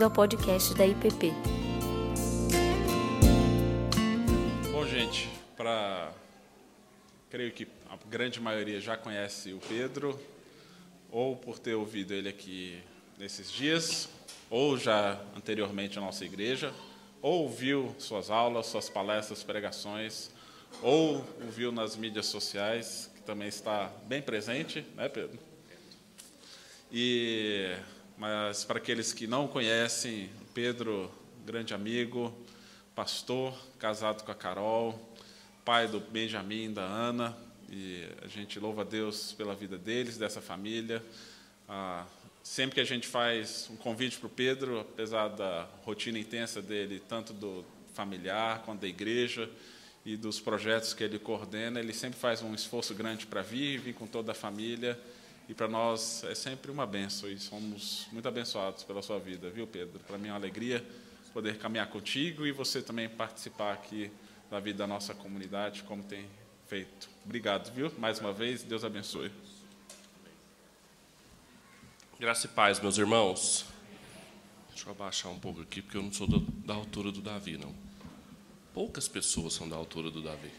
bem-vindo ao podcast da IPP. Bom, gente, para creio que a grande maioria já conhece o Pedro, ou por ter ouvido ele aqui nesses dias, ou já anteriormente na nossa igreja, ou ouviu suas aulas, suas palestras, pregações, ou ouviu nas mídias sociais, que também está bem presente, né, Pedro? E mas para aqueles que não conhecem, Pedro, grande amigo, pastor, casado com a Carol, pai do Benjamin, da Ana, e a gente louva a Deus pela vida deles, dessa família. Ah, sempre que a gente faz um convite para o Pedro, apesar da rotina intensa dele, tanto do familiar quanto da igreja e dos projetos que ele coordena, ele sempre faz um esforço grande para vir, vir com toda a família. E para nós é sempre uma benção e somos muito abençoados pela sua vida, viu, Pedro? Para mim é uma alegria poder caminhar contigo e você também participar aqui da vida da nossa comunidade, como tem feito. Obrigado, viu? Mais uma vez, Deus abençoe. Graça e paz, meus irmãos. Deixa eu abaixar um pouco aqui, porque eu não sou da altura do Davi, não. Poucas pessoas são da altura do Davi.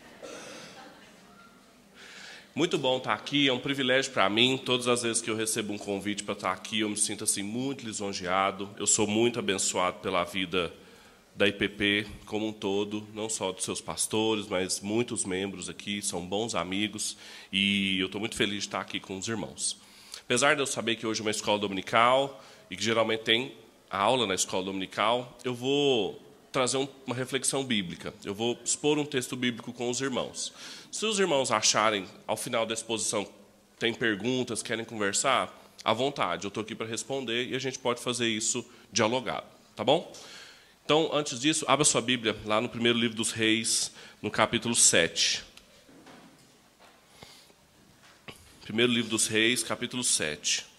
Muito bom estar aqui, é um privilégio para mim. Todas as vezes que eu recebo um convite para estar aqui, eu me sinto assim muito lisonjeado. Eu sou muito abençoado pela vida da IPP como um todo, não só dos seus pastores, mas muitos membros aqui são bons amigos e eu estou muito feliz de estar aqui com os irmãos. Apesar de eu saber que hoje é uma escola dominical e que geralmente tem aula na escola dominical, eu vou trazer uma reflexão bíblica. Eu vou expor um texto bíblico com os irmãos. Se os irmãos acharem, ao final da exposição, tem perguntas, querem conversar, à vontade, eu estou aqui para responder e a gente pode fazer isso dialogado, tá bom? Então, antes disso, abra sua Bíblia lá no primeiro livro dos Reis, no capítulo 7. Primeiro livro dos Reis, capítulo 7.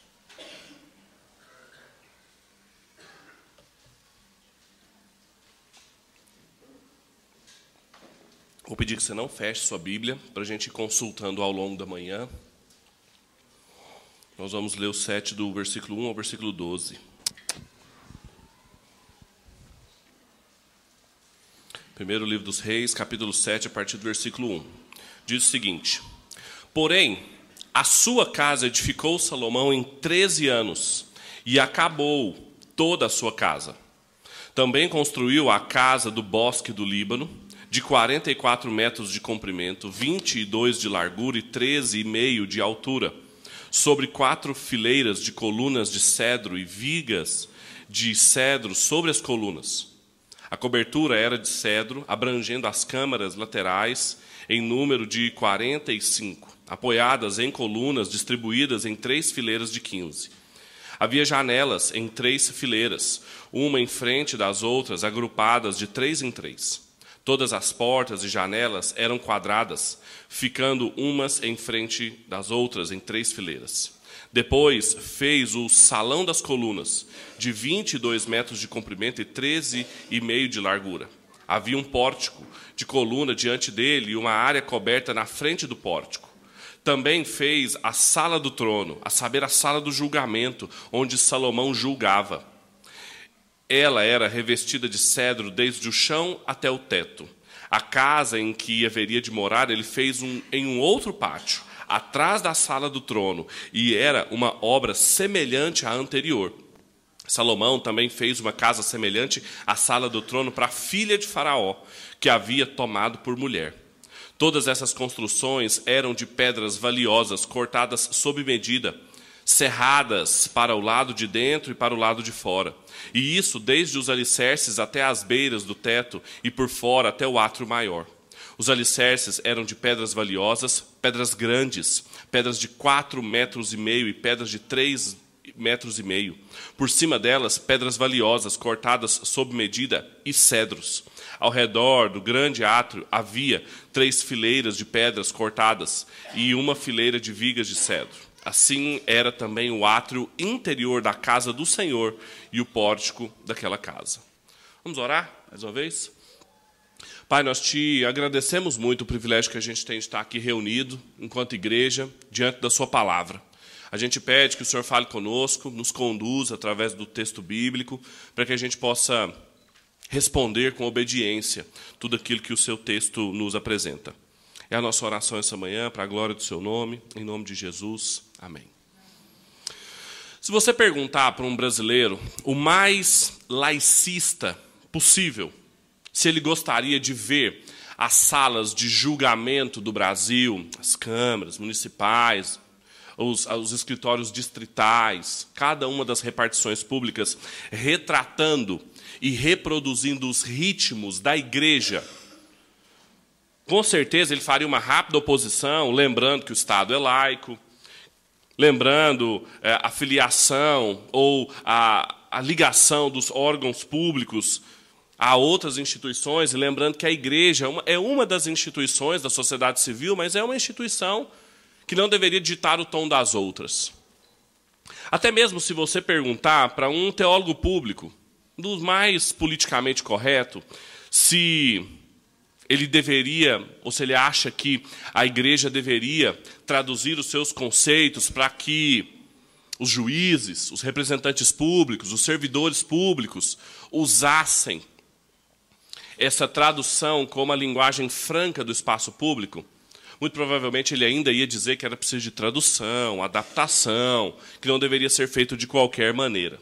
Vou pedir que você não feche sua Bíblia para a gente ir consultando ao longo da manhã. Nós vamos ler o 7 do versículo 1 ao versículo 12. Primeiro livro dos Reis, capítulo 7, a partir do versículo 1. Diz o seguinte: Porém, a sua casa edificou Salomão em 13 anos, e acabou toda a sua casa. Também construiu a casa do bosque do Líbano, de 44 metros de comprimento, 22 de largura e 13,5 de altura, sobre quatro fileiras de colunas de cedro e vigas de cedro sobre as colunas. A cobertura era de cedro, abrangendo as câmaras laterais em número de 45, apoiadas em colunas distribuídas em três fileiras de 15. Havia janelas em três fileiras, uma em frente das outras, agrupadas de três em três. Todas as portas e janelas eram quadradas, ficando umas em frente das outras em três fileiras. Depois fez o salão das colunas, de 22 metros de comprimento e 13,5 de largura. Havia um pórtico de coluna diante dele e uma área coberta na frente do pórtico. Também fez a sala do trono, a saber, a sala do julgamento, onde Salomão julgava. Ela era revestida de cedro desde o chão até o teto. A casa em que haveria de morar, ele fez um, em um outro pátio, atrás da sala do trono, e era uma obra semelhante à anterior. Salomão também fez uma casa semelhante à sala do trono para a filha de Faraó, que havia tomado por mulher. Todas essas construções eram de pedras valiosas, cortadas sob medida cerradas para o lado de dentro e para o lado de fora. E isso desde os alicerces até as beiras do teto e por fora até o átrio maior. Os alicerces eram de pedras valiosas, pedras grandes, pedras de quatro metros e meio e pedras de três metros e meio. Por cima delas, pedras valiosas cortadas sob medida e cedros. Ao redor do grande átrio havia três fileiras de pedras cortadas e uma fileira de vigas de cedro. Assim era também o átrio interior da casa do Senhor e o pórtico daquela casa. Vamos orar mais uma vez? Pai, nós te agradecemos muito o privilégio que a gente tem de estar aqui reunido, enquanto igreja, diante da Sua palavra. A gente pede que o Senhor fale conosco, nos conduza através do texto bíblico, para que a gente possa responder com obediência tudo aquilo que o seu texto nos apresenta. É a nossa oração essa manhã, para a glória do seu nome, em nome de Jesus. Amém. Se você perguntar para um brasileiro o mais laicista possível, se ele gostaria de ver as salas de julgamento do Brasil, as câmaras municipais, os, os, escritórios distritais, cada uma das repartições públicas, retratando e reproduzindo os ritmos da igreja. Com certeza ele faria uma rápida oposição, lembrando que o Estado é laico, lembrando é, a filiação ou a, a ligação dos órgãos públicos a outras instituições, e lembrando que a igreja é uma, é uma das instituições da sociedade civil, mas é uma instituição que não deveria ditar o tom das outras. Até mesmo se você perguntar para um teólogo público, dos mais politicamente correto, se ele deveria, ou se ele acha que a igreja deveria traduzir os seus conceitos para que os juízes, os representantes públicos, os servidores públicos usassem essa tradução como a linguagem franca do espaço público, muito provavelmente ele ainda ia dizer que era preciso de tradução, adaptação, que não deveria ser feito de qualquer maneira.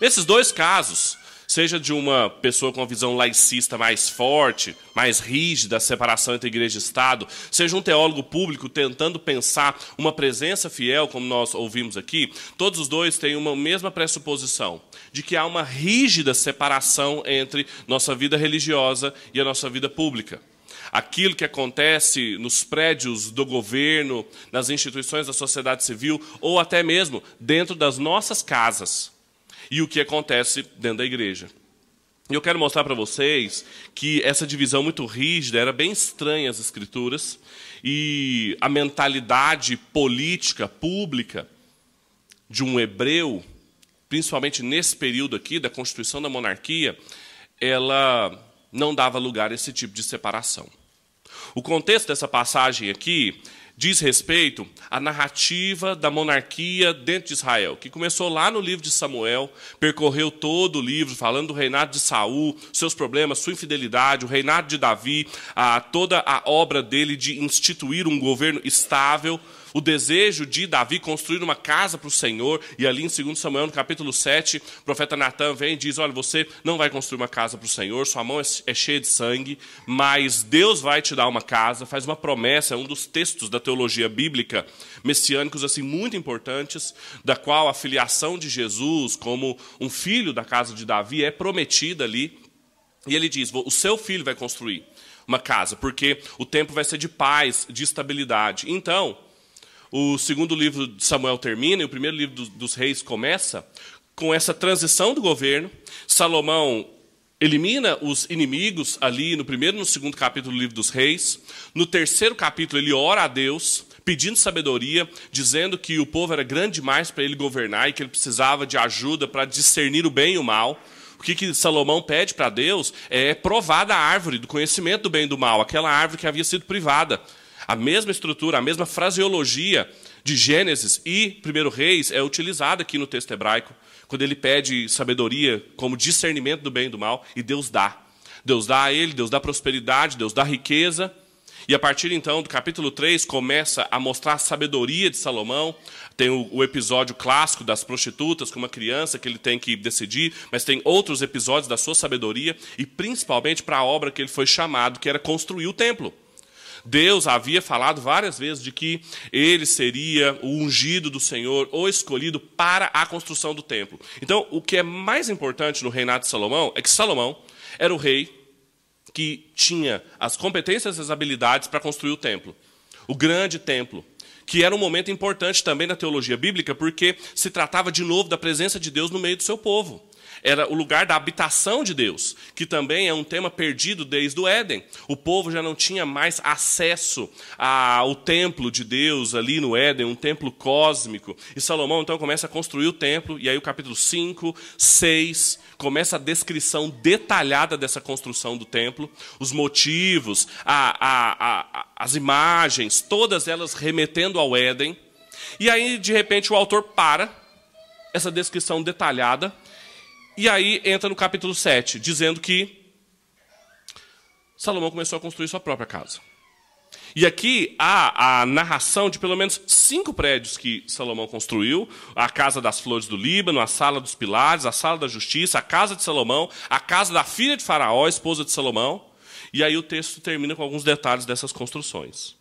Nesses dois casos, seja de uma pessoa com uma visão laicista mais forte, mais rígida, a separação entre igreja e Estado, seja um teólogo público tentando pensar uma presença fiel, como nós ouvimos aqui, todos os dois têm uma mesma pressuposição, de que há uma rígida separação entre nossa vida religiosa e a nossa vida pública. Aquilo que acontece nos prédios do governo, nas instituições da sociedade civil ou até mesmo dentro das nossas casas e o que acontece dentro da igreja. E eu quero mostrar para vocês que essa divisão muito rígida era bem estranha às Escrituras e a mentalidade política, pública de um hebreu, principalmente nesse período aqui da constituição da monarquia, ela não dava lugar a esse tipo de separação. O contexto dessa passagem aqui diz respeito à narrativa da monarquia dentro de Israel, que começou lá no livro de Samuel, percorreu todo o livro, falando do reinado de Saul, seus problemas, sua infidelidade, o reinado de Davi, a, toda a obra dele de instituir um governo estável, o desejo de Davi construir uma casa para o Senhor, e ali em 2 Samuel, no capítulo 7, o profeta Natan vem e diz: Olha, você não vai construir uma casa para o Senhor, sua mão é, é cheia de sangue, mas Deus vai te dar uma casa, faz uma promessa, é um dos textos da teologia bíblica messiânicos assim muito importantes, da qual a filiação de Jesus como um filho da casa de Davi é prometida ali. E ele diz: O seu filho vai construir uma casa, porque o tempo vai ser de paz, de estabilidade. Então, o segundo livro de Samuel termina e o primeiro livro dos reis começa com essa transição do governo. Salomão elimina os inimigos ali no primeiro e no segundo capítulo do livro dos reis. No terceiro capítulo, ele ora a Deus, pedindo sabedoria, dizendo que o povo era grande demais para ele governar e que ele precisava de ajuda para discernir o bem e o mal. O que, que Salomão pede para Deus é provar da árvore do conhecimento do bem e do mal, aquela árvore que havia sido privada. A mesma estrutura, a mesma fraseologia de Gênesis e Primeiro Reis é utilizada aqui no texto hebraico, quando ele pede sabedoria como discernimento do bem e do mal, e Deus dá. Deus dá a ele, Deus dá prosperidade, Deus dá riqueza. E a partir então do capítulo 3 começa a mostrar a sabedoria de Salomão. Tem o, o, episódio clássico das prostitutas com uma criança que ele tem que decidir, mas tem outros episódios da sua sabedoria e principalmente para a obra que ele foi chamado, que era construir o templo. Deus havia falado várias vezes de que ele seria o ungido do Senhor, ou escolhido para a construção do templo. Então, o que é mais importante no reinado de Salomão é que Salomão era o rei que tinha as competências e as habilidades para construir o templo. O grande templo, que era um momento importante também na teologia bíblica, porque se tratava de novo da presença de Deus no meio do seu povo era o lugar da habitação de Deus, que também é um tema perdido desde o Éden. O povo já não tinha mais acesso ao templo de Deus ali no Éden, um templo cósmico. E Salomão então começa a construir o templo, e aí o capítulo 5, 6, começa a descrição detalhada dessa construção do templo, os motivos, a, a, a, as imagens, todas elas remetendo ao Éden. E aí, de repente, o autor para essa descrição detalhada e aí entra no capítulo 7, dizendo que Salomão começou a construir sua própria casa. E aqui há a narração de pelo menos cinco prédios que Salomão construiu: a casa das flores do Líbano, a sala dos pilares, a sala da justiça, a casa de Salomão, a casa da filha de Faraó, esposa de Salomão. E aí o texto termina com alguns detalhes dessas construções.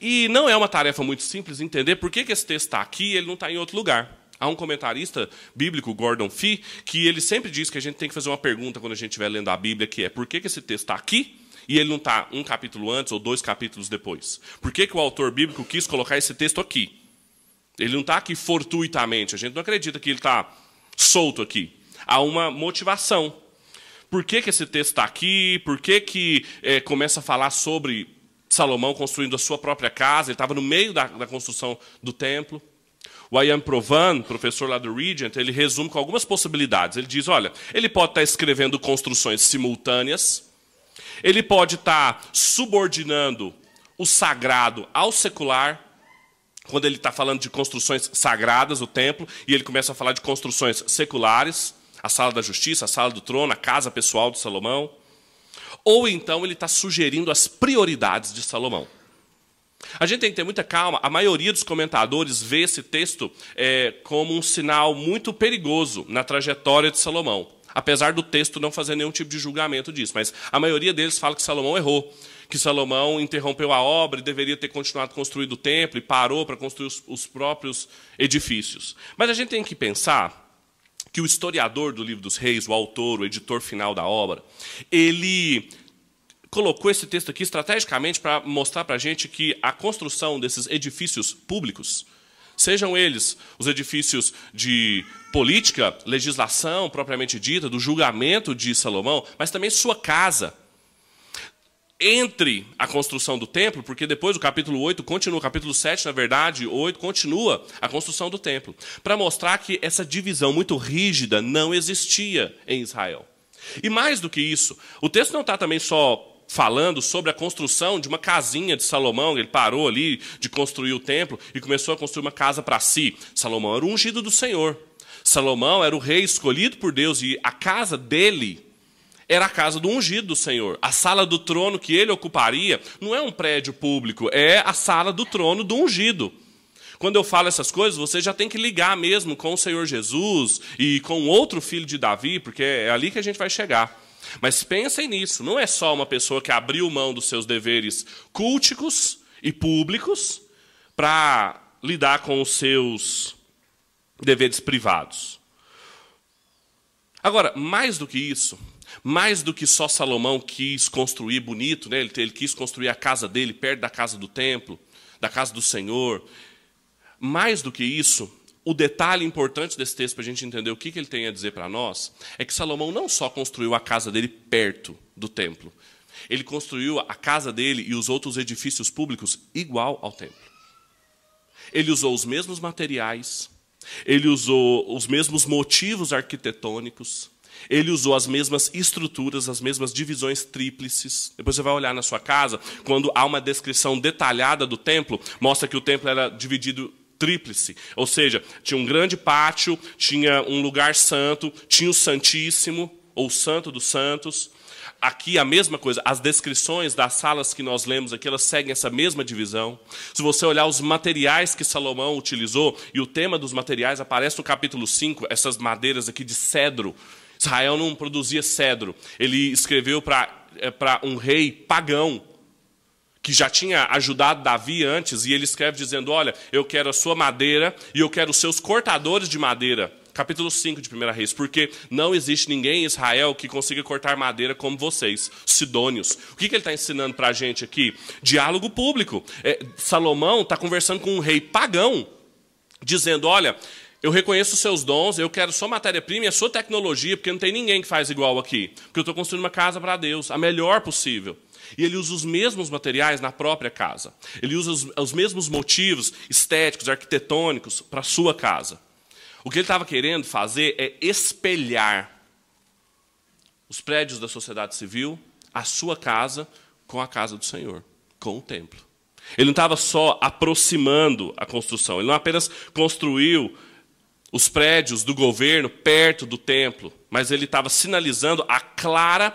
E não é uma tarefa muito simples entender por que, esse texto está aqui e ele não está em outro lugar. Há um comentarista bíblico, Gordon Fee, que ele sempre diz que a gente tem que fazer uma pergunta quando a gente estiver lendo a Bíblia, que é por que, esse texto está aqui e ele não está um capítulo antes ou dois capítulos depois? Por que, que o autor bíblico quis colocar esse texto aqui? Ele não está aqui fortuitamente, a gente não acredita que ele está solto aqui. Há uma motivação. Por que, que esse texto está aqui? Por que, que é, começa a falar sobre Salomão construindo a sua própria casa? Ele estava no meio da, da construção do templo. O Ian Provan, professor lá do Regent, ele resume com algumas possibilidades. Ele diz: olha, ele pode estar escrevendo construções simultâneas, ele pode estar subordinando o sagrado ao secular, quando ele está falando de construções sagradas, o templo, e ele começa a falar de construções seculares, a sala da justiça, a sala do trono, a casa pessoal de Salomão. Ou então ele está sugerindo as prioridades de Salomão. A gente tem que ter muita calma. A maioria dos comentadores vê esse texto é, como um sinal muito perigoso na trajetória de Salomão. Apesar do texto não fazer nenhum tipo de julgamento disso. Mas a maioria deles fala que Salomão errou. Que Salomão interrompeu a obra e deveria ter continuado construindo o templo e parou para construir os, os próprios edifícios. Mas a gente tem que pensar que o historiador do livro dos reis, o autor, o editor final da obra, ele colocou esse texto aqui estrategicamente para mostrar para a gente que a construção desses edifícios públicos, sejam eles os edifícios de política, legislação propriamente dita, do julgamento de Salomão, mas também sua casa, entre a construção do templo, porque depois o capítulo 8 continua, o capítulo 7, na verdade, 8 continua a construção do templo, para mostrar que essa divisão muito rígida não existia em Israel. E mais do que isso, o texto não está também só falando sobre a construção de uma casinha de Salomão. Ele parou ali de construir o templo e começou a construir uma casa para si. Salomão era o ungido do Senhor. Salomão era o rei escolhido por Deus e a casa dele era a casa do ungido do Senhor. A sala do trono que ele ocuparia não é um prédio público, é a sala do trono do ungido. Quando eu falo essas coisas, você já tem que ligar mesmo com o Senhor Jesus e com outro filho de Davi, porque é ali que a gente vai chegar. Mas pensem nisso, não é só uma pessoa que abriu mão dos seus deveres culticos e públicos para lidar com os seus deveres privados. Agora, mais do que isso, mais do que só Salomão quis construir bonito, né? ele, ele quis construir a casa dele perto da casa do templo, da casa do Senhor. Mais do que isso, o detalhe importante desse texto, para a gente entender o que, que ele tem a dizer para nós, é que Salomão não só construiu a casa dele perto do templo, ele construiu a casa dele e os outros edifícios públicos igual ao templo. Ele usou os mesmos materiais, ele usou os mesmos motivos arquitetônicos, ele usou as mesmas estruturas, as mesmas divisões tríplices. Depois você vai olhar na sua casa, quando há uma descrição detalhada do templo, mostra que o templo era dividido tríplice. Ou seja, tinha um grande pátio, tinha um lugar santo, tinha o Santíssimo, ou Santo dos Santos. Aqui a mesma coisa, as descrições das salas que nós lemos aqui, elas seguem essa mesma divisão. Se você olhar os materiais que Salomão utilizou, e o tema dos materiais aparece no capítulo 5, essas madeiras aqui de cedro. Israel não produzia cedro. Ele escreveu para é, um rei pagão, que já tinha ajudado Davi antes, e ele escreve dizendo: Olha, eu quero a sua madeira e eu quero os seus cortadores de madeira. Capítulo 5 de 1 Reis, porque não existe ninguém em Israel que consiga cortar madeira como vocês, sidônios. O que, que ele está ensinando para a gente aqui? Diálogo público. É, Salomão está conversando com um rei pagão, dizendo: Olha, eu reconheço os seus dons, eu quero sua matéria-prima e a sua tecnologia, porque não tem ninguém que faz igual aqui. Porque eu estou construindo uma casa para Deus, a melhor possível. E ele usa os mesmos materiais na própria casa. Ele usa os, os mesmos motivos estéticos, arquitetônicos para sua casa. O que ele estava querendo fazer é espelhar os prédios da sociedade civil, a sua casa, com a casa do Senhor, com o templo. Ele não estava só aproximando a construção, ele não apenas construiu os prédios do governo perto do templo, mas ele estava sinalizando a clara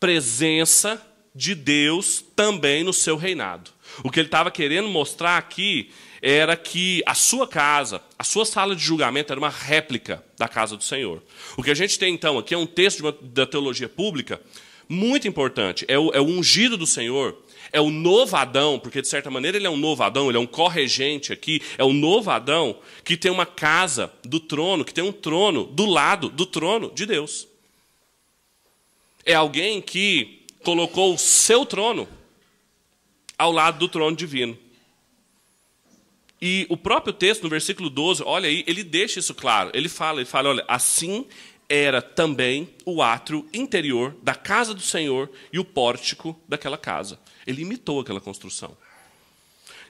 presença de Deus também no seu reinado. O que ele estava querendo mostrar aqui era que a sua casa, a sua sala de julgamento era uma réplica da casa do Senhor. O que a gente tem então aqui é um texto uma, da teologia pública muito importante. É o, é o ungido do Senhor, é o novo Adão, porque de certa maneira ele é um novo Adão, ele é um corregente aqui, é o novo Adão que tem uma casa do trono, que tem um trono do lado do trono de Deus. É alguém que colocou o seu trono ao lado do trono divino. E o próprio texto, no versículo 12, olha aí, ele deixa isso claro. Ele fala, ele fala, olha, assim era também o átrio interior da casa do Senhor e o pórtico daquela casa. Ele imitou aquela construção.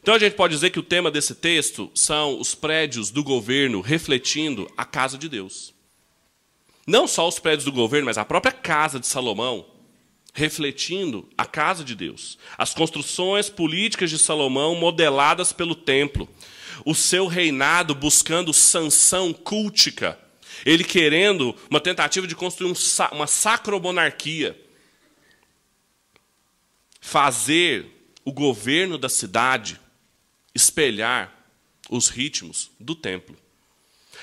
Então a gente pode dizer que o tema desse texto são os prédios do governo refletindo a casa de Deus. Não só os prédios do governo, mas a própria casa de Salomão refletindo a casa de Deus. As construções políticas de Salomão modeladas pelo templo. O seu reinado buscando sanção cultica. Ele querendo uma tentativa de construir um, uma sacromonarquia. Fazer o governo da cidade espelhar os ritmos do templo.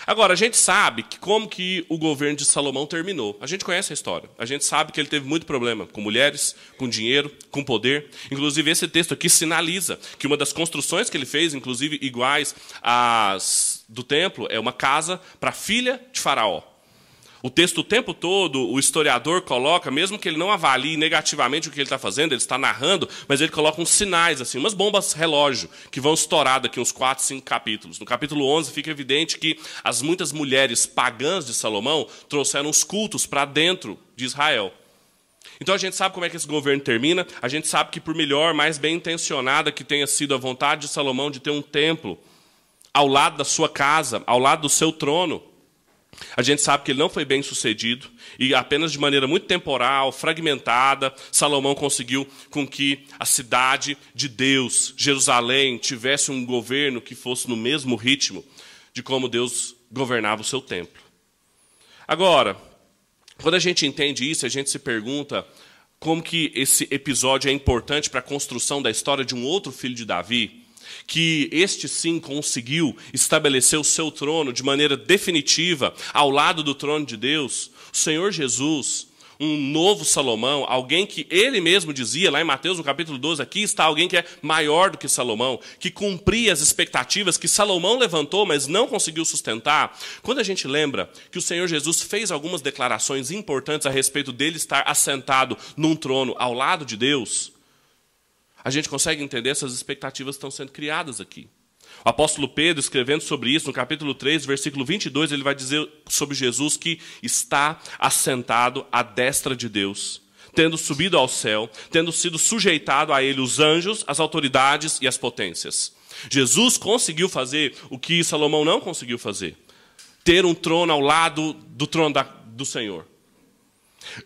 Agora, a gente sabe que como que o governo de Salomão terminou. A gente conhece a história. A gente sabe que ele teve muito problema com mulheres, com dinheiro, com poder. Inclusive, esse texto aqui sinaliza que uma das construções que ele fez, inclusive iguais às do templo, é uma casa para a filha de Faraó. O texto o tempo todo, o historiador coloca, mesmo que ele não avalie negativamente o que ele está fazendo, ele está narrando, mas ele coloca uns sinais, assim, umas bombas relógio, que vão estourar daqui uns 4, 5 capítulos. No capítulo 11 fica evidente que as muitas mulheres pagãs de Salomão trouxeram os cultos para dentro de Israel. Então a gente sabe como é que esse governo termina, a gente sabe que, por melhor, mais bem intencionada que tenha sido a vontade de Salomão de ter um templo ao lado da sua casa, ao lado do seu trono, a gente sabe que ele não foi bem sucedido e apenas de maneira muito temporal, fragmentada, Salomão conseguiu com que a cidade de Deus, Jerusalém, tivesse um governo que fosse no mesmo ritmo de como Deus governava o seu templo. Agora, quando a gente entende isso, a gente se pergunta como que esse episódio é importante para a construção da história de um outro filho de Davi, que este sim conseguiu estabelecer o seu trono de maneira definitiva ao lado do trono de Deus, o Senhor Jesus, um novo Salomão, alguém que ele mesmo dizia lá em Mateus, no capítulo 12, aqui está alguém que é maior do que Salomão, que cumpria as expectativas que Salomão levantou, mas não conseguiu sustentar. Quando a gente lembra que o Senhor Jesus fez algumas declarações importantes a respeito dele estar assentado num trono ao lado de Deus, a gente consegue entender essas expectativas estão sendo criadas aqui. O apóstolo Pedro, escrevendo sobre isso, no capítulo 3, versículo 22, ele vai dizer sobre Jesus que está assentado à destra de Deus, tendo subido ao céu, tendo sido sujeitado a ele os anjos, as autoridades e as potências. Jesus conseguiu fazer o que Salomão não conseguiu fazer: ter um trono ao lado do trono da, do Senhor.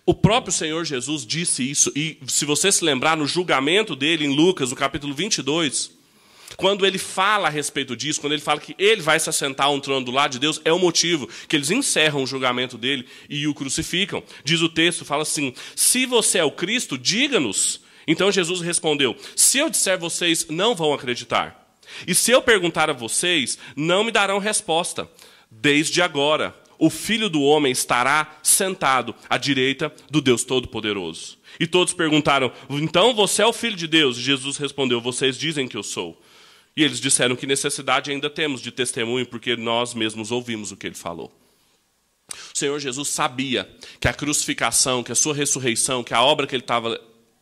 O próprio Senhor Jesus disse isso, e se você se lembrar no julgamento dele em Lucas, no capítulo 22, quando ele fala a respeito disso, quando ele fala que ele vai se assentar um trono do lado de Deus, é o motivo que eles encerram o julgamento dele e o crucificam. Diz o texto, fala assim: Se você é o Cristo, diga-nos. Então Jesus respondeu: Se eu disser, vocês não vão acreditar. E se eu perguntar a vocês, não me darão resposta. Desde agora, o filho do homem estará sentado à direita do Deus Todo-Poderoso. E todos perguntaram: Então você é o filho de Deus? Jesus respondeu: Vocês dizem que eu sou. E eles disseram que necessidade ainda temos de testemunho, porque nós mesmos ouvimos o que ele falou. O Senhor Jesus sabia que a crucificação, que a sua ressurreição, que a obra que ele estava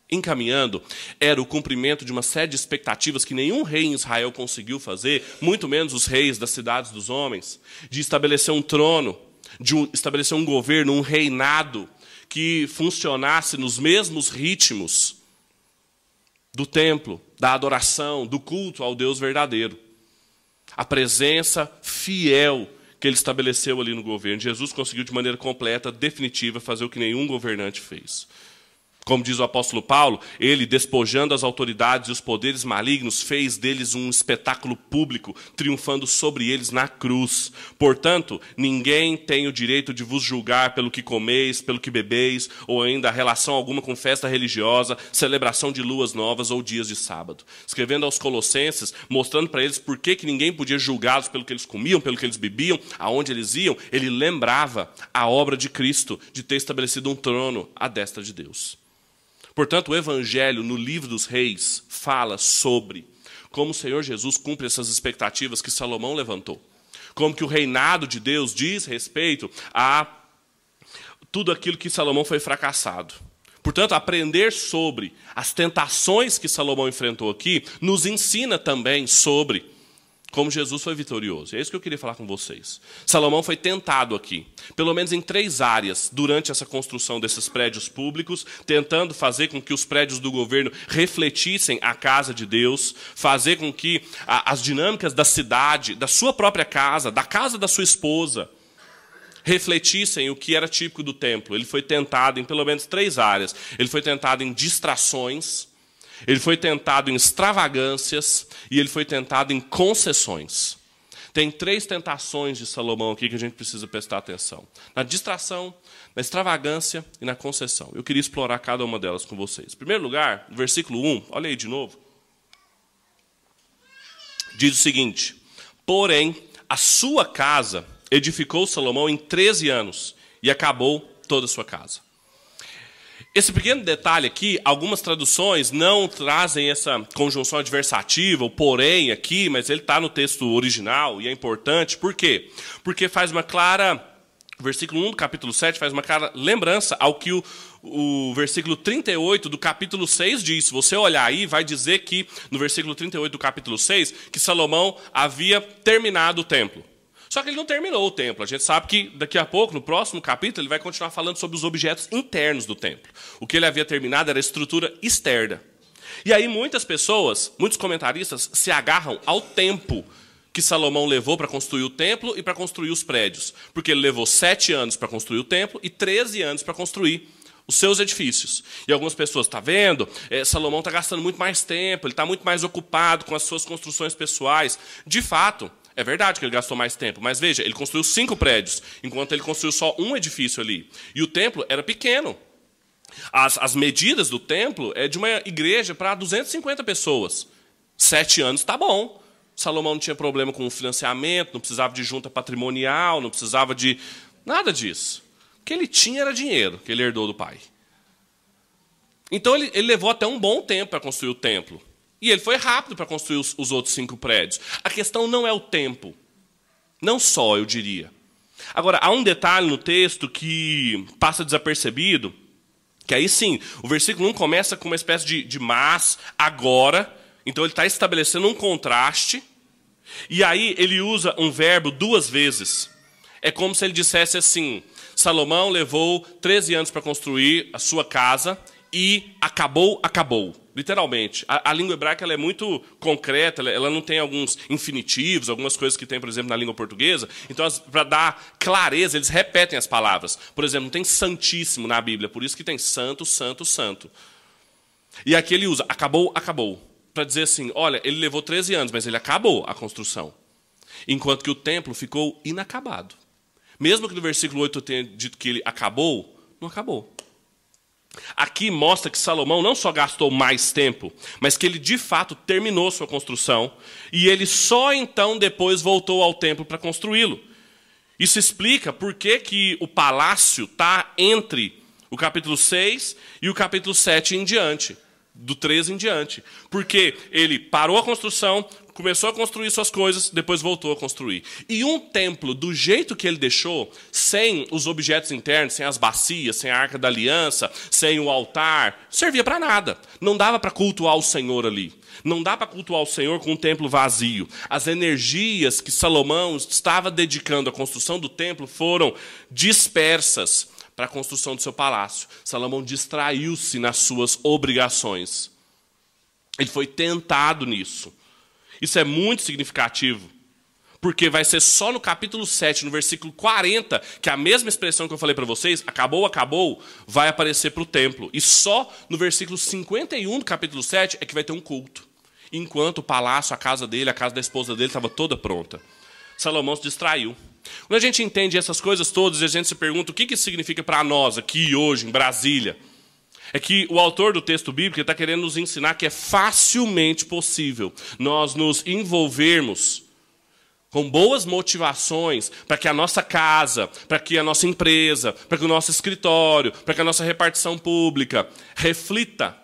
encaminhando era o cumprimento de uma série de expectativas que nenhum rei em Israel conseguiu fazer, muito menos os reis das cidades dos homens, de estabelecer um trono, de um, estabelecer um governo, um reinado que funcionasse nos mesmos ritmos do templo, da adoração, do culto ao Deus verdadeiro. A presença fiel que ele estabeleceu ali no governo. Jesus conseguiu de maneira completa, definitiva, fazer o que nenhum governante fez Como diz o apóstolo Paulo, ele, despojando as autoridades e os poderes malignos, fez deles um espetáculo público, triunfando sobre eles na cruz. Portanto, ninguém tem o direito de vos julgar pelo que comeis, pelo que bebeis, ou ainda relação alguma com festa religiosa, celebração de luas novas ou dias de sábado. Escrevendo aos Colossenses, mostrando para eles por que, que ninguém podia julgá-los pelo que eles comiam, pelo que eles bebiam, aonde eles iam, ele lembrava a obra de Cristo de ter estabelecido um trono à destra de Deus. Portanto, o Evangelho, no livro dos Reis, fala sobre como o Senhor Jesus cumpre essas expectativas que Salomão levantou. Como que o reinado de Deus diz respeito a tudo aquilo que Salomão foi fracassado. Portanto, aprender sobre as tentações que Salomão enfrentou aqui nos ensina também sobre como Jesus foi vitorioso. É isso que eu queria falar com vocês. Salomão foi tentado aqui, pelo menos em três áreas, durante essa construção desses prédios públicos, tentando fazer com que os prédios do governo refletissem a casa de Deus, fazer com que as dinâmicas da cidade, da sua própria casa, da casa da sua esposa, refletissem o que era típico do templo. Ele foi tentado em pelo menos três áreas. Ele foi tentado em distrações ele foi tentado em extravagâncias e ele foi tentado em concessões. Tem três tentações de Salomão aqui que a gente precisa prestar atenção: na distração, na extravagância e na concessão. Eu queria explorar cada uma delas com vocês. Em primeiro lugar, versículo 1, olha aí de novo. Diz o seguinte: Porém, a sua casa edificou Salomão em 13 anos e acabou toda a sua casa. Esse pequeno detalhe aqui, algumas traduções não trazem essa conjunção adversativa, o porém aqui, mas ele está no texto original e é importante. Por quê? Porque faz uma clara. Versículo 1 do capítulo 7 faz uma clara lembrança ao que o, o versículo 38 do capítulo 6 diz. Se você olhar aí, vai dizer que, no versículo 38 do capítulo 6, que Salomão havia terminado o templo. Só que ele não terminou o templo. A gente sabe que daqui a pouco, no próximo capítulo, ele vai continuar falando sobre os objetos internos do templo. O que ele havia terminado era a estrutura externa. E aí muitas pessoas, muitos comentaristas, se agarram ao tempo que Salomão levou para construir o templo e para construir os prédios. Porque ele levou sete anos para construir o templo e 13 anos para construir os seus edifícios. E algumas pessoas, está vendo? É, Salomão está gastando muito mais tempo, ele está muito mais ocupado com as suas construções pessoais. De fato, é verdade que ele gastou mais tempo, mas veja, ele construiu cinco prédios, enquanto ele construiu só um edifício ali. E o templo era pequeno. As, as medidas do templo é de uma igreja para 250 pessoas. Sete anos está bom. Salomão não tinha problema com o financiamento, não precisava de junta patrimonial, não precisava de nada disso. O que ele tinha era dinheiro, que ele herdou do pai. Então ele, ele levou até um bom tempo para construir o templo. E ele foi rápido para construir os, os outros cinco prédios. A questão não é o tempo. Não só, eu diria. Agora, há um detalhe no texto que passa desapercebido, que aí sim, o versículo 1 começa com uma espécie de, de mas, agora. Então ele está estabelecendo um contraste. E aí ele usa um verbo duas vezes. É como se ele dissesse assim: Salomão levou 13 anos para construir a sua casa e acabou, acabou. Literalmente. A, a língua hebraica é muito concreta, ela, ela, não tem alguns infinitivos, algumas coisas que tem, por exemplo, na língua portuguesa. Então, para dar clareza, eles repetem as palavras. Por exemplo, não tem santíssimo na Bíblia, por isso que tem santo, santo, santo. E aqui ele usa acabou, acabou. Para dizer assim: olha, ele levou 13 anos, mas ele acabou a construção. Enquanto que o templo ficou inacabado. Mesmo que no versículo 8 eu tenha dito que ele acabou, não acabou. Aqui mostra que Salomão não só gastou mais tempo, mas que ele de fato terminou sua construção e ele só então depois voltou ao templo para construí-lo. Isso explica por que, que o palácio está entre o capítulo 6 e o capítulo 7 em diante, do 13 em diante. Porque ele parou a construção, começou a construir suas coisas, depois voltou a construir. E um templo, do jeito que ele deixou, sem os objetos internos, sem as bacias, sem a arca da aliança, sem o altar, servia para nada. Não dava para cultuar o Senhor ali. Não dá para cultuar o Senhor com um templo vazio. As energias que Salomão estava dedicando à construção do templo foram dispersas para a construção do seu palácio. Salomão distraiu-se nas suas obrigações. Ele foi tentado nisso. Isso é muito significativo. porque vai ser só no capítulo 7, no versículo 40, que a mesma expressão que eu falei para vocês, acabou, acabou, vai aparecer para o templo. E só no versículo 51 do capítulo 7 é que vai ter um culto. Enquanto o palácio, a casa dele, a casa da esposa dele estava toda pronta. Salomão se distraiu. Quando a gente entende essas coisas todas e a gente se pergunta o que isso significa para nós aqui hoje, em Brasília, é que o autor do texto bíblico está querendo nos ensinar que é facilmente possível nós nos envolvermos com boas motivações para que a nossa casa, para que a nossa empresa, para que o nosso escritório, para que a nossa repartição pública reflita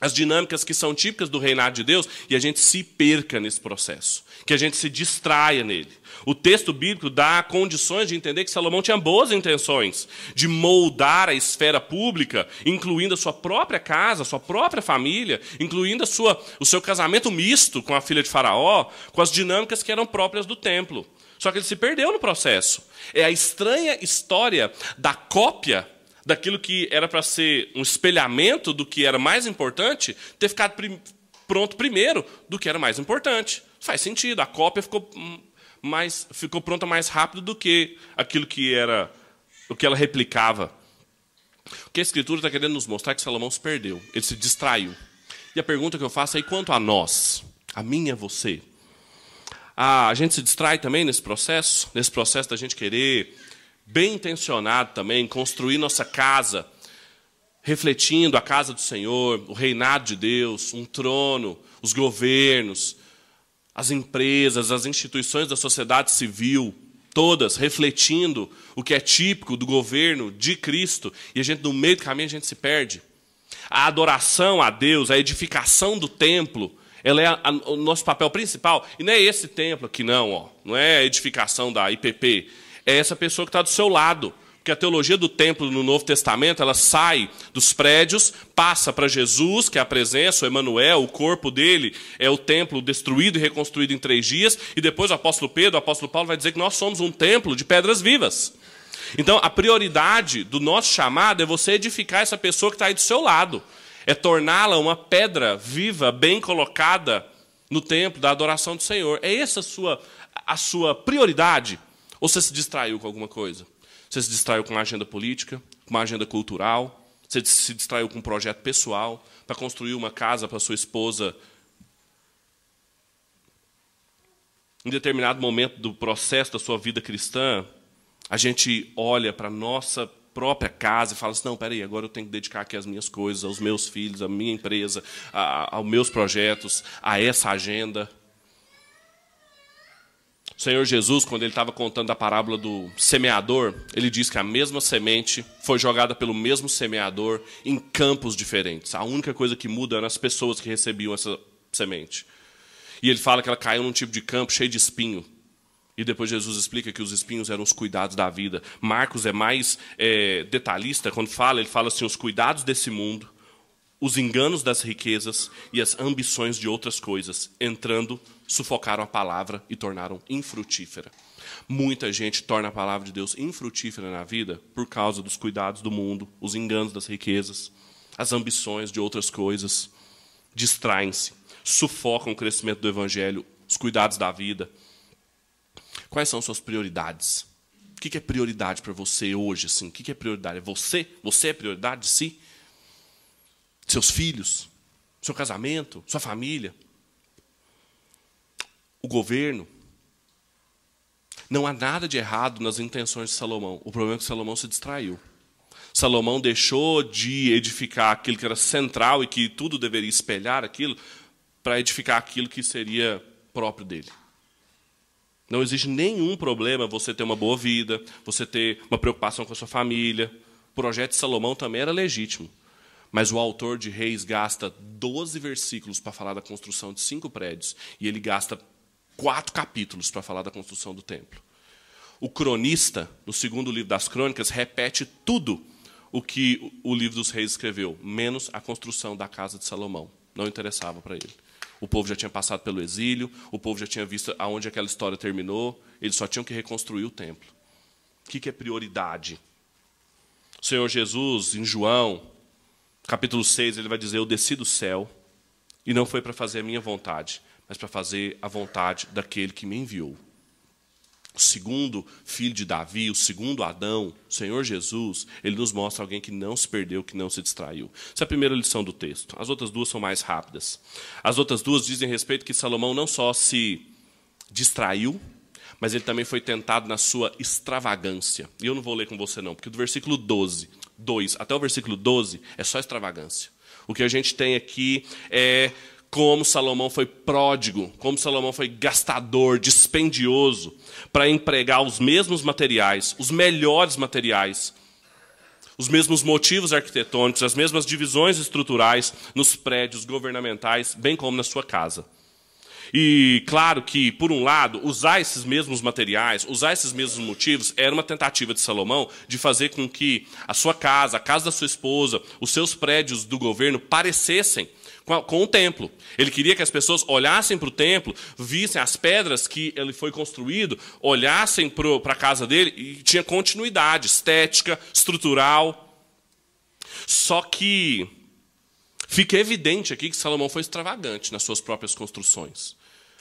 as dinâmicas que são típicas do reinado de Deus e a gente se perca nesse processo, que a gente se distraia nele. O texto bíblico dá condições de entender que Salomão tinha boas intenções de moldar a esfera pública, incluindo a sua própria casa, a sua própria família, incluindo a sua, o seu casamento misto com a filha de Faraó, com as dinâmicas que eram próprias do templo. Só que ele se perdeu no processo. É a estranha história da cópia daquilo que era para ser um espelhamento do que era mais importante, ter ficado prim pronto primeiro do que era mais importante. Faz sentido, a cópia ficou mais, ficou pronta mais rápido do que aquilo que era o que ela replicava. O que a Escritura está querendo nos mostrar é que Salomão se perdeu, ele se distraiu. E a pergunta que eu faço é: quanto a nós, a mim e a você? a gente se distrai também nesse processo, nesse processo da gente querer bem intencionado também, construir nossa casa, refletindo a casa do Senhor, o reinado de Deus, um trono, os governos, as empresas, as instituições da sociedade civil, todas refletindo o que é típico do governo de Cristo, e a gente, no meio do caminho, a gente se perde. A adoração a Deus, a edificação do templo, ela é a, a, o nosso papel principal. E não é esse templo aqui, não, ó. não é a edificação da IPP é essa pessoa que está do seu lado. Porque a teologia do templo no Novo Testamento, ela sai dos prédios, passa para Jesus, que é a presença, o Emanuel, o corpo dele é o templo destruído e reconstruído em três dias, e depois o apóstolo Pedro, o apóstolo Paulo vai dizer que nós somos um templo de pedras vivas. Então, a prioridade do nosso chamado é você edificar essa pessoa que está aí do seu lado. É torná-la uma pedra viva, bem colocada no templo da adoração do Senhor. É essa a sua, a sua prioridade. Ou você se distraiu com alguma coisa? Você se distraiu com uma agenda política, com uma agenda cultural, você se distraiu com um projeto pessoal, para construir uma casa para sua esposa. Em determinado momento do processo da sua vida cristã, a gente olha para a nossa própria casa e fala assim: não, peraí, agora eu tenho que dedicar aqui as minhas coisas, aos meus filhos, à minha empresa, a, aos meus projetos, a essa agenda. O Senhor Jesus, quando ele estava contando a parábola do semeador, ele diz que a mesma semente foi jogada pelo mesmo semeador em campos diferentes. A única coisa que muda eram as pessoas que recebiam essa semente. E ele fala que ela caiu num tipo de campo cheio de espinho. E depois Jesus explica que os espinhos eram os cuidados da vida. Marcos é mais é, detalhista quando fala, ele fala assim: os cuidados desse mundo, os enganos das riquezas e as ambições de outras coisas, entrando sufocaram a palavra e tornaram infrutífera. Muita gente torna a palavra de Deus infrutífera na vida por causa dos cuidados do mundo, os enganos das riquezas, as ambições de outras coisas. Distraem-se, sufocam o crescimento do evangelho, os cuidados da vida. Quais são suas prioridades? O que é prioridade para você hoje? Assim? O que é prioridade? É você? Você é prioridade de si? Seus filhos? Seu casamento? Sua família? o governo. Não há nada de errado nas intenções de Salomão. O problema é que Salomão se distraiu. Salomão deixou de edificar aquilo que era central e que tudo deveria espelhar aquilo, para edificar aquilo que seria próprio dele. Não existe nenhum problema você ter uma boa vida, você ter uma preocupação com a sua família. O projeto de Salomão também era legítimo. Mas o autor de Reis gasta 12 versículos para falar da construção de cinco prédios, e ele gasta quatro capítulos para falar da construção do templo. O cronista, no segundo livro das crônicas, repete tudo o que o livro dos reis escreveu, menos a construção da casa de Salomão. Não interessava para ele. O povo já tinha passado pelo exílio, o povo já tinha visto aonde aquela história terminou, eles só tinham que reconstruir o templo. O que é prioridade? O Senhor Jesus, em João, capítulo 6, ele vai dizer: Eu desci do céu e não foi para fazer a minha vontade, mas para fazer a vontade daquele que me enviou. o segundo filho de Davi, o segundo Adão, o Senhor Jesus, ele nos mostra alguém que não se perdeu, que não se distraiu. Essa é a primeira lição do texto. As outras duas são mais rápidas. As outras duas dizem respeito que Salomão não só se distraiu, mas ele também foi tentado na sua extravagância. E eu não vou ler com você não, porque do versículo 12, 2 até o versículo 12 é só extravagância. O que a gente tem aqui é como Salomão foi pródigo, como Salomão foi gastador, dispendioso, para empregar os mesmos materiais, os melhores materiais, os mesmos motivos arquitetônicos, as mesmas divisões estruturais nos prédios governamentais, bem como na sua casa. E claro que, por um lado, usar esses mesmos materiais, usar esses mesmos motivos, era uma tentativa de Salomão de fazer com que a sua casa, a casa da sua esposa, os seus prédios do governo parecessem com o templo. Ele queria que as pessoas olhassem para o templo, vissem as pedras que ele foi construído, olhassem para a casa dele e tinha continuidade estética, estrutural. Só que fica evidente aqui que Salomão foi extravagante nas suas próprias construções.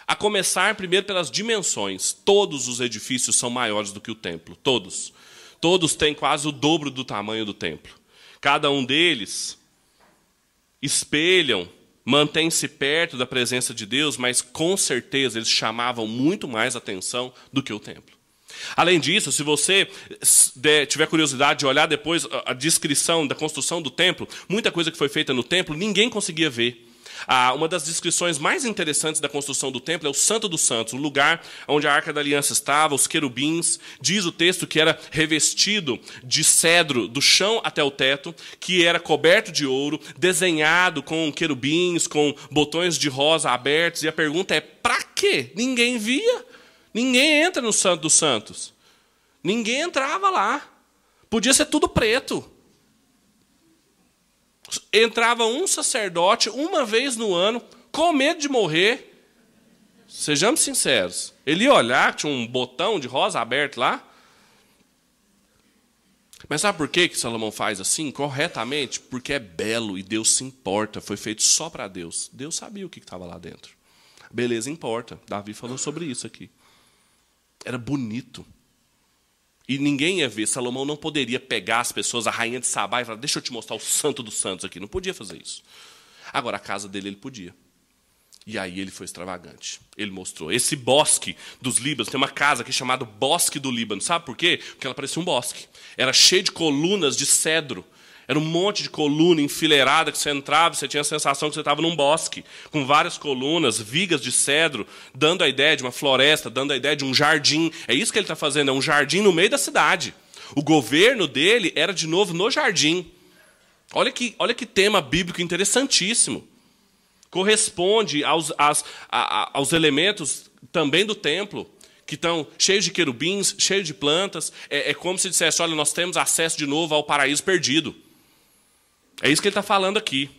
A começar primeiro pelas dimensões. Todos os edifícios são maiores do que o templo, todos. Todos têm quase o dobro do tamanho do templo. Cada um deles espelham, mantêm-se perto da presença de Deus, mas com certeza eles chamavam muito mais atenção do que o templo. Além disso, se você tiver curiosidade de olhar depois a descrição da construção do templo, muita coisa que foi feita no templo ninguém conseguia ver. Ah, uma das descrições mais interessantes da construção do templo é o Santo dos Santos, o lugar onde a Arca da Aliança estava, os querubins. Diz o texto que era revestido de cedro do chão até o teto, que era coberto de ouro, desenhado com querubins, com botões de rosa abertos. E a pergunta é: para quê? Ninguém via. Ninguém entra no Santo dos Santos. Ninguém entrava lá. Podia ser tudo preto entrava um sacerdote uma vez no ano, com medo de morrer. Sejamos sinceros. Ele ia olhar, tinha um botão de rosa aberto lá. Mas sabe por que, que Salomão faz assim? Corretamente? Porque é belo e Deus se importa. Foi feito só para Deus. Deus sabia o que estava lá dentro. Beleza importa. Davi falou sobre isso aqui. Era bonito. E ninguém ia ver. Salomão não poderia pegar as pessoas, a rainha de Sabá, e falar: Deixa eu te mostrar o santo dos santos aqui. Não podia fazer isso. Agora, a casa dele, ele podia. E aí ele foi extravagante. Ele mostrou. Esse bosque dos Líbanos, tem uma casa aqui chamada Bosque do Líbano. Sabe por quê? Porque ela parecia um bosque. Era cheio de colunas de cedro. Era um monte de coluna enfileirada que você entrava, você tinha a sensação que você estava num bosque, com várias colunas, vigas de cedro, dando a ideia de uma floresta, dando a ideia de um jardim. É isso que ele está fazendo, é um jardim no meio da cidade. O governo dele era, de novo, no jardim. Olha que, olha que tema bíblico interessantíssimo. Corresponde aos, aos, elementos também do templo que estão cheios de querubins, cheios de plantas. É, é, como se dissesse: olha, nós temos acesso de novo ao paraíso perdido. É isso que ele está falando aqui.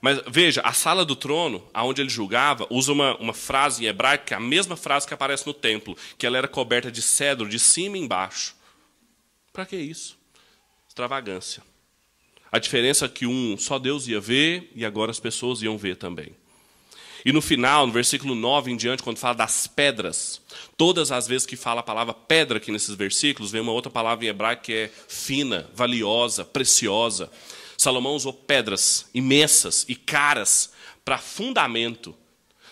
Mas veja, a sala do trono, aonde ele julgava, usa uma, uma frase em hebraico, que é a mesma frase que aparece no templo, que ela era coberta de cedro de cima e embaixo. Para que isso? Extravagância. A diferença é que um só Deus ia ver e agora as pessoas iam ver também. E no final, no versículo 9 em diante, quando fala das pedras, todas as vezes que fala a palavra pedra aqui nesses versículos, vem uma outra palavra em hebraico que é fina, valiosa, preciosa. Salomão usou pedras imensas e caras para fundamento.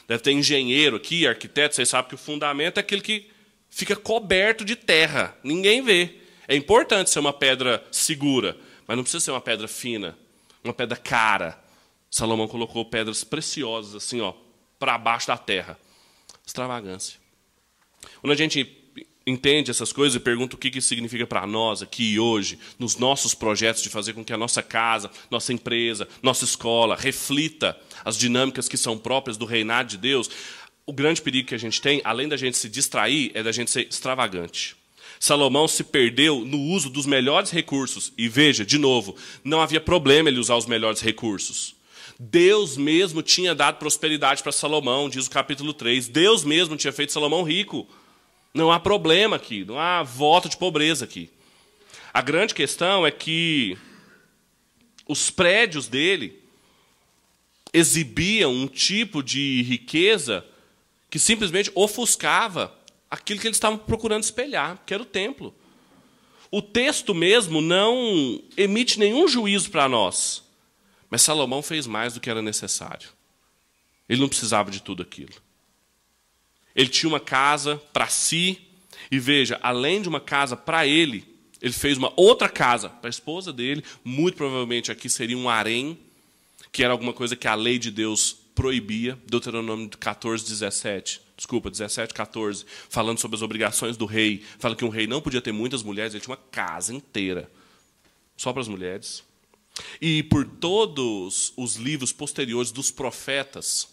Deve ter engenheiro aqui, arquiteto, vocês sabem que o fundamento é aquele que fica coberto de terra, ninguém vê. É importante ser uma pedra segura, mas não precisa ser uma pedra fina, uma pedra cara Salomão colocou pedras preciosas assim, ó, para baixo da terra. Extravagância. Quando a gente entende essas coisas e pergunta o que isso significa para nós aqui hoje, nos nossos projetos de fazer com que a nossa casa, nossa empresa, nossa escola reflita as dinâmicas que são próprias do reinado de Deus, o grande perigo que a gente tem, além da gente se distrair, é da gente ser extravagante. Salomão se perdeu no uso dos melhores recursos. E veja, de novo, não havia problema ele usar os melhores recursos. Deus mesmo tinha dado prosperidade para Salomão, diz o capítulo 3. Deus mesmo tinha feito Salomão rico. Não há problema aqui, não há voto de pobreza aqui. A grande questão é que os prédios dele exibiam um tipo de riqueza que simplesmente ofuscava aquilo que eles estavam procurando espelhar, que era o templo. O texto mesmo não emite nenhum juízo para nós. Mas Salomão fez mais do que era necessário. Ele não precisava de tudo aquilo. Ele tinha uma casa para si, e veja, além de uma casa para ele, ele fez uma outra casa para a esposa dele, muito provavelmente aqui seria um harém, que era alguma coisa que a lei de Deus proibia, Deuteronômio 14, 17 desculpa, 17, 14, falando sobre as obrigações do rei, fala que um rei não podia ter muitas mulheres, ele tinha uma casa inteira só para as mulheres. E por todos os livros posteriores dos profetas,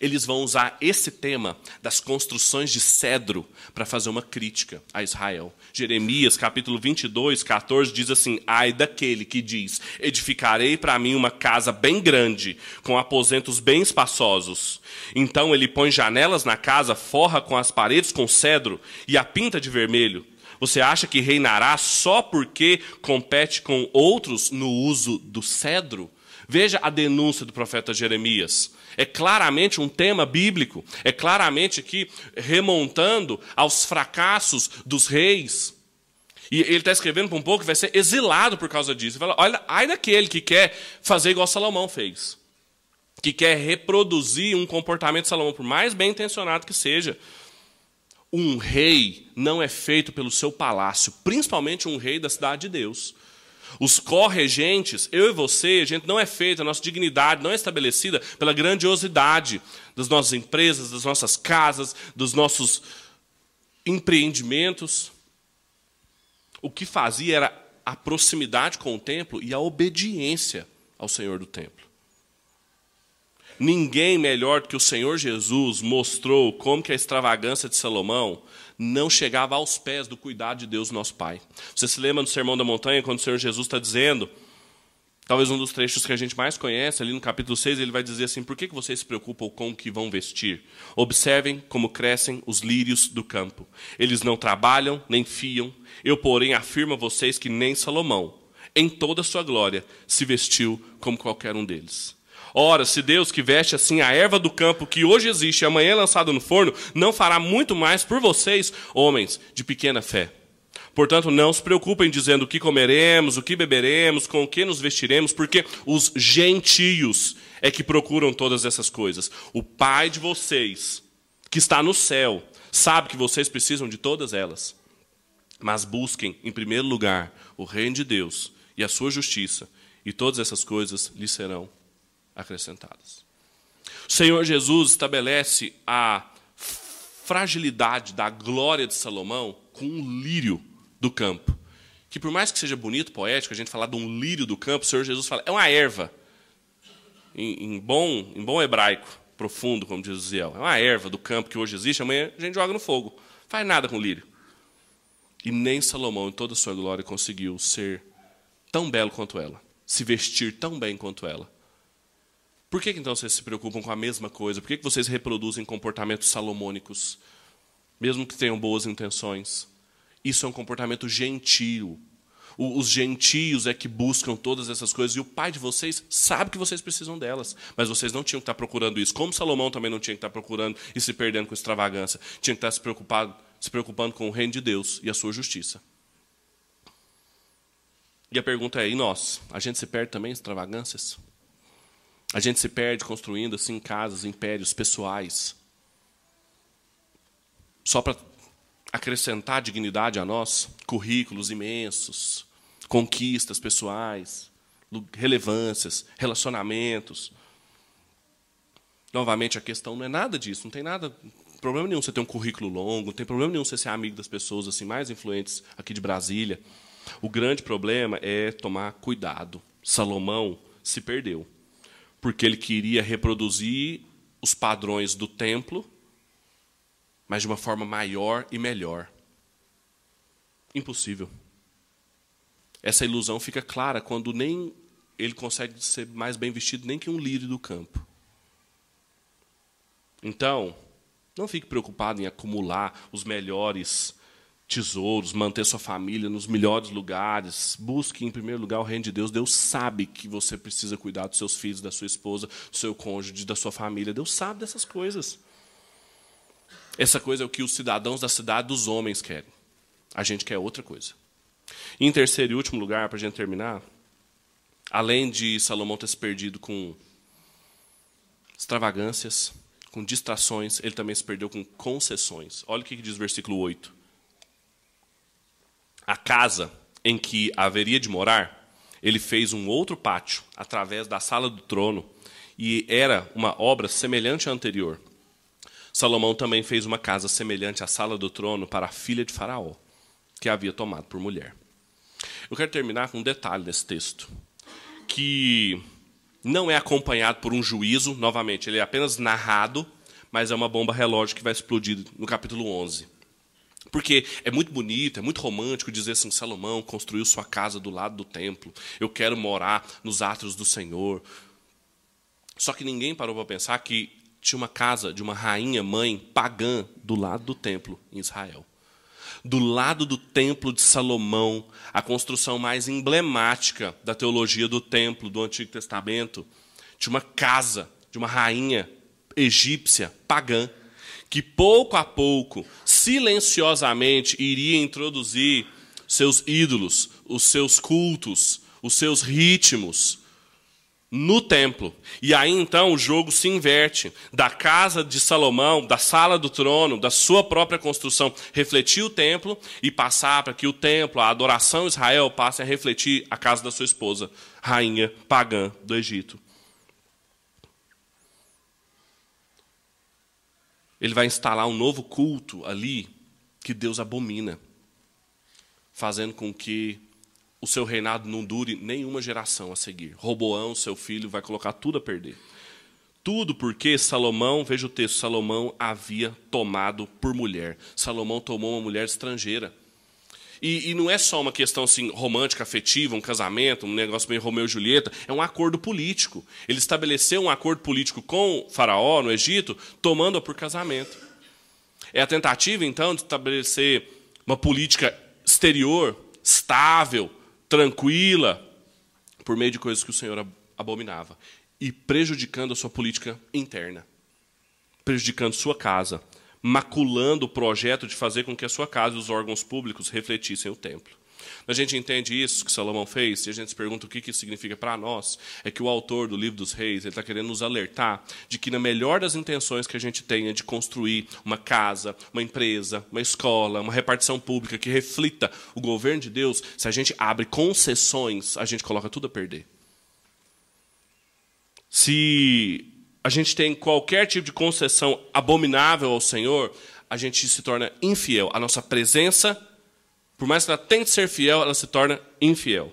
eles vão usar esse tema das construções de cedro para fazer uma crítica a Israel. Jeremias, capítulo 22, 14, diz assim: Ai daquele que diz: Edificarei para mim uma casa bem grande, com aposentos bem espaçosos. Então ele põe janelas na casa, forra com as paredes com cedro e a pinta de vermelho. Você acha que reinará só porque compete com outros no uso do cedro? Veja a denúncia do profeta Jeremias. É claramente um tema bíblico, é claramente aqui remontando aos fracassos dos reis. E ele está escrevendo para um pouco que vai ser exilado por causa disso. Ele fala, olha, ai daquele que quer fazer igual Salomão fez. Que quer reproduzir um comportamento de Salomão, por mais bem intencionado que seja. Um rei não é feito pelo seu palácio, principalmente um rei da cidade de Deus. Os corregentes, eu e você, a gente não é feito, a nossa dignidade não é estabelecida pela grandiosidade das nossas empresas, das nossas casas, dos nossos empreendimentos. O que fazia era a proximidade com o templo e a obediência ao Senhor do templo. Ninguém melhor do que o Senhor Jesus mostrou como que a extravagância de Salomão não chegava aos pés do cuidado de Deus, nosso Pai. Você se lembra no Sermão da Montanha, quando o Senhor Jesus está dizendo, talvez um dos trechos que a gente mais conhece, ali no capítulo 6, ele vai dizer assim: Por que vocês se preocupam com o que vão vestir? Observem como crescem os lírios do campo. Eles não trabalham, nem fiam. Eu, porém, afirmo a vocês que nem Salomão, em toda a sua glória, se vestiu como qualquer um deles. Ora, se Deus que veste assim a erva do campo que hoje existe e amanhã é lançado no forno, não fará muito mais por vocês, homens de pequena fé. Portanto, não se preocupem dizendo o que comeremos, o que beberemos, com o que nos vestiremos, porque os gentios é que procuram todas essas coisas. O Pai de vocês, que está no céu, sabe que vocês precisam de todas elas. Mas busquem, em primeiro lugar, o reino de Deus e a sua justiça, e todas essas coisas lhes serão acrescentadas. O Senhor Jesus estabelece a fragilidade da glória de Salomão com um lírio do campo. Que por mais que seja bonito, poético, a gente falar de um lírio do campo, o Senhor Jesus fala, é uma erva. Em, em bom, em bom hebraico, profundo, como diz Ziel. É uma erva do campo que hoje existe, amanhã a gente joga no fogo. Faz nada com o lírio. E nem Salomão, em toda a sua glória, conseguiu ser tão belo quanto ela, se vestir tão bem quanto ela. Por que, então vocês se preocupam com a mesma coisa? Por que, vocês reproduzem comportamentos salomônicos, mesmo que tenham boas intenções? Isso é um comportamento gentio. Os gentios é que buscam todas essas coisas e o pai de vocês sabe que vocês precisam delas, mas vocês não tinham que estar procurando isso. Como Salomão também não tinha que estar procurando e se perdendo com extravagância, tinha que estar se, preocupado, se preocupando com o reino de Deus e a sua justiça. E a pergunta é: e nós? A gente se perde também em extravagâncias? A gente se perde construindo assim casas, impérios pessoais. Só para acrescentar dignidade a nós, currículos imensos, conquistas pessoais, relevâncias, relacionamentos. Novamente, a questão não é nada disso, não tem nada, problema nenhum você ter um currículo longo, não tem problema nenhum você ser amigo das pessoas assim mais influentes aqui de Brasília. O grande problema é tomar cuidado. Salomão se perdeu porque ele queria reproduzir os padrões do templo, mas de uma forma maior e melhor. Impossível. Essa ilusão fica clara quando nem ele consegue ser mais bem vestido nem que um lírio do campo. Então, não fique preocupado em acumular os melhores tesouros, manter sua família nos melhores lugares. Busque, em primeiro lugar, o reino de Deus. Deus sabe que você precisa cuidar dos seus filhos, da sua esposa, do seu cônjuge, da sua família. Deus sabe dessas coisas. Essa coisa é o que os cidadãos da cidade dos homens querem. A gente quer outra coisa. Em terceiro e último lugar, para a gente terminar, além de Salomão ter se perdido com extravagâncias, com distrações, ele também se perdeu com concessões. Olha o que diz o versículo 8. A casa em que haveria de morar, ele fez um outro pátio através da sala do trono, e era uma obra semelhante à anterior. Salomão também fez uma casa semelhante à sala do trono para a filha de Faraó, que havia tomado por mulher. Eu quero terminar com um detalhe desse texto, que não é acompanhado por um juízo, novamente, ele é apenas narrado, mas é uma bomba relógio que vai explodir no capítulo 11. Porque é muito bonito, é muito romântico dizer assim: Salomão construiu sua casa do lado do templo, eu quero morar nos átrios do Senhor. Só que ninguém parou para pensar que tinha uma casa de uma rainha mãe pagã do lado do templo em Israel. Do lado do templo de Salomão, a construção mais emblemática da teologia do templo do Antigo Testamento, tinha uma casa de uma rainha egípcia pagã que pouco a pouco, silenciosamente, iria introduzir seus ídolos, os seus cultos, os seus ritmos no templo. E aí então o jogo se inverte. Da casa de Salomão, da sala do trono, da sua própria construção, refletir o templo e passar para que o templo, a adoração Israel, passe a refletir a casa da sua esposa, rainha pagã do Egito. Ele vai instalar um novo culto ali que Deus abomina, fazendo com que o seu reinado não dure nenhuma geração a seguir. Roboão, seu filho, vai colocar tudo a perder. Tudo porque Salomão, veja o texto, Salomão havia tomado por mulher. Salomão tomou uma mulher estrangeira. E, e, não é só uma questão assim romântica, afetiva, um casamento, um negócio meio Romeu e Julieta, é um acordo político. Ele estabeleceu um acordo político com Faraó no Egito, tomando-a por casamento. É a tentativa, então, de estabelecer uma política exterior estável, tranquila, por meio de coisas que o Senhor abominava, e prejudicando a sua política interna, prejudicando sua casa maculando o projeto de fazer com que a sua casa e os órgãos públicos refletissem o templo. A gente entende isso que Salomão fez, e a gente se pergunta o que isso significa para nós, é que o autor do livro dos reis está querendo nos alertar de que, na melhor das intenções que a gente tenha de construir uma casa, uma empresa, uma escola, uma repartição pública que reflita o governo de Deus, se a gente abre concessões, a gente coloca tudo a perder. Se a gente tem qualquer tipo de concessão abominável ao Senhor, a gente se torna infiel. A nossa presença, por mais que ela tente ser fiel, ela se torna infiel.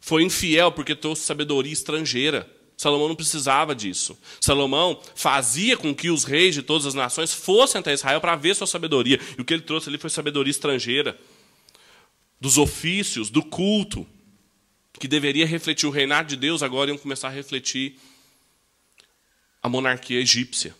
Foi infiel porque trouxe sabedoria estrangeira. Salomão não precisava disso. Salomão fazia com que os reis de todas as nações fossem até Israel para ver sua sabedoria. E o que ele trouxe ali foi sabedoria estrangeira, dos ofícios, do culto, que deveria refletir o reinado de Deus, agora iam começar a refletir a monarquia egípcia.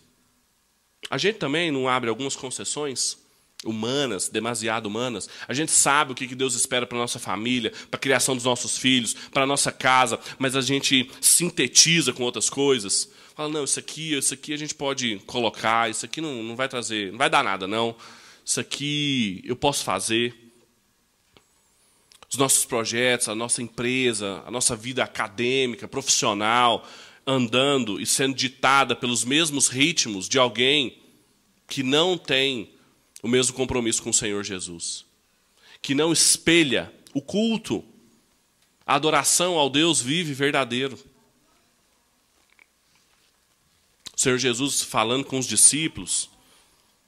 A gente também não abre algumas concessões humanas, demasiado humanas. A gente sabe o que Deus espera para nossa família, para a criação dos nossos filhos, para a nossa casa, mas a gente sintetiza com outras coisas. Fala, não, isso aqui, isso aqui a gente pode colocar, isso aqui não, não vai trazer, não vai dar nada, não. Isso aqui eu posso fazer. Os nossos projetos, a nossa empresa, a nossa vida acadêmica, profissional, andando e sendo ditada pelos mesmos ritmos de alguém que não tem o mesmo compromisso com o Senhor Jesus, que não espelha o culto, a adoração ao Deus vivo e verdadeiro. O Senhor Jesus falando com os discípulos,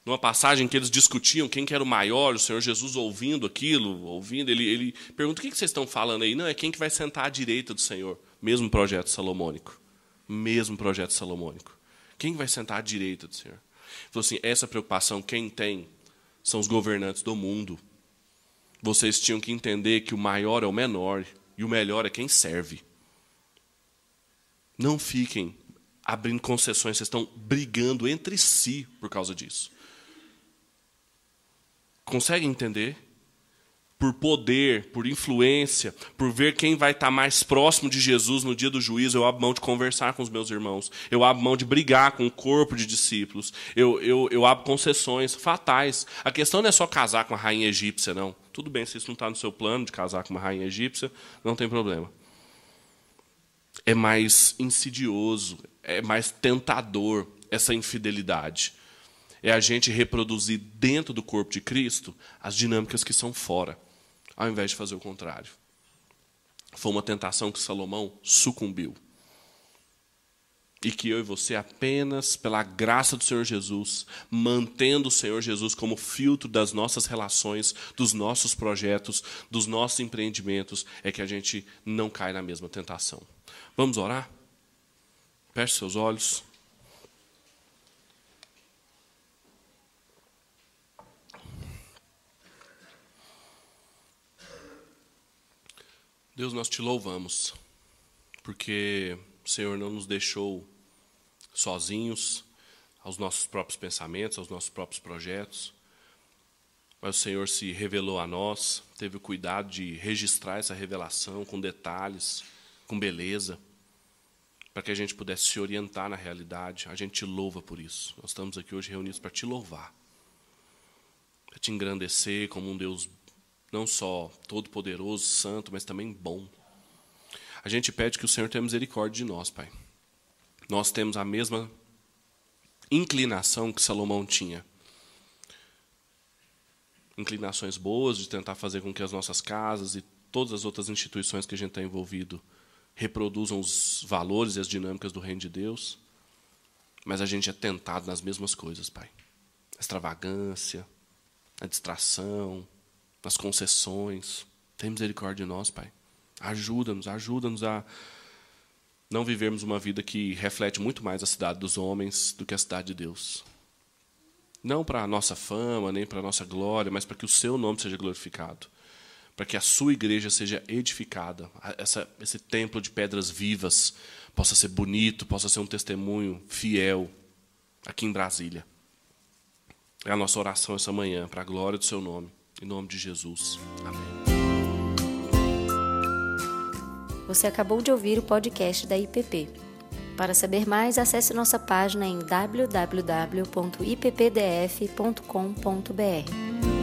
numa passagem que eles discutiam quem que era o maior, o Senhor Jesus ouvindo aquilo, ouvindo, ele, ele pergunta: o que vocês estão falando aí? Não, é quem que vai sentar à direita do Senhor. Mesmo projeto salomônico mesmo projeto salomônico. Quem vai sentar à direita do Senhor? Ele falou assim: essa preocupação quem tem são os governantes do mundo. Vocês tinham que entender que o maior é o menor e o melhor é quem serve. Não fiquem abrindo concessões, vocês estão brigando entre si por causa disso. Consegue entender? Por poder, por influência, por ver quem vai estar mais próximo de Jesus no dia do juízo, eu abro mão de conversar com os meus irmãos. Eu abro mão de brigar com o corpo de discípulos. Eu, eu, eu abro concessões fatais. A questão não é só casar com a rainha egípcia, não. Tudo bem, se isso não está no seu plano de casar com uma rainha egípcia, não tem problema. É mais insidioso, é mais tentador essa infidelidade. É a gente reproduzir dentro do corpo de Cristo as dinâmicas que são fora, ao invés de fazer o contrário. Foi uma tentação que Salomão sucumbiu. E que eu e você, apenas pela graça do Senhor Jesus, mantendo o Senhor Jesus como filtro das nossas relações, dos nossos projetos, dos nossos empreendimentos, é que a gente não cai na mesma tentação. Vamos orar? Feche seus olhos. Deus, nós te louvamos, porque o Senhor não nos deixou sozinhos aos nossos próprios pensamentos, aos nossos próprios projetos, mas o Senhor se revelou a nós, teve o cuidado de registrar essa revelação com detalhes, com beleza, para que a gente pudesse se orientar na realidade. A gente te louva por isso. Nós estamos aqui hoje reunidos para te louvar, para te engrandecer como um Deus não só todo-poderoso, santo, mas também bom. A gente pede que o Senhor tenha misericórdia de nós, Pai. Nós temos a mesma inclinação que Salomão tinha. Inclinações boas de tentar fazer com que as nossas casas e todas as outras instituições que a gente está envolvido reproduzam os valores e as dinâmicas do reino de Deus. Mas a gente é tentado nas mesmas coisas, Pai. A extravagância, a distração, nas concessões. Tem misericórdia de nós, Pai. Ajuda-nos, ajuda-nos a não vivermos uma vida que reflete muito mais a cidade dos homens do que a cidade de Deus. Não para a nossa fama, nem para a nossa glória, mas para que o seu nome seja glorificado. Para que a sua igreja seja edificada. Essa, esse templo de pedras vivas possa ser bonito, possa ser um testemunho fiel aqui em Brasília. É a nossa oração essa manhã, para a glória do seu nome. Em nome de Jesus. Amém. Você acabou de ouvir o podcast da IPP. Para saber mais, acesse nossa página em www.ippdf.com.br.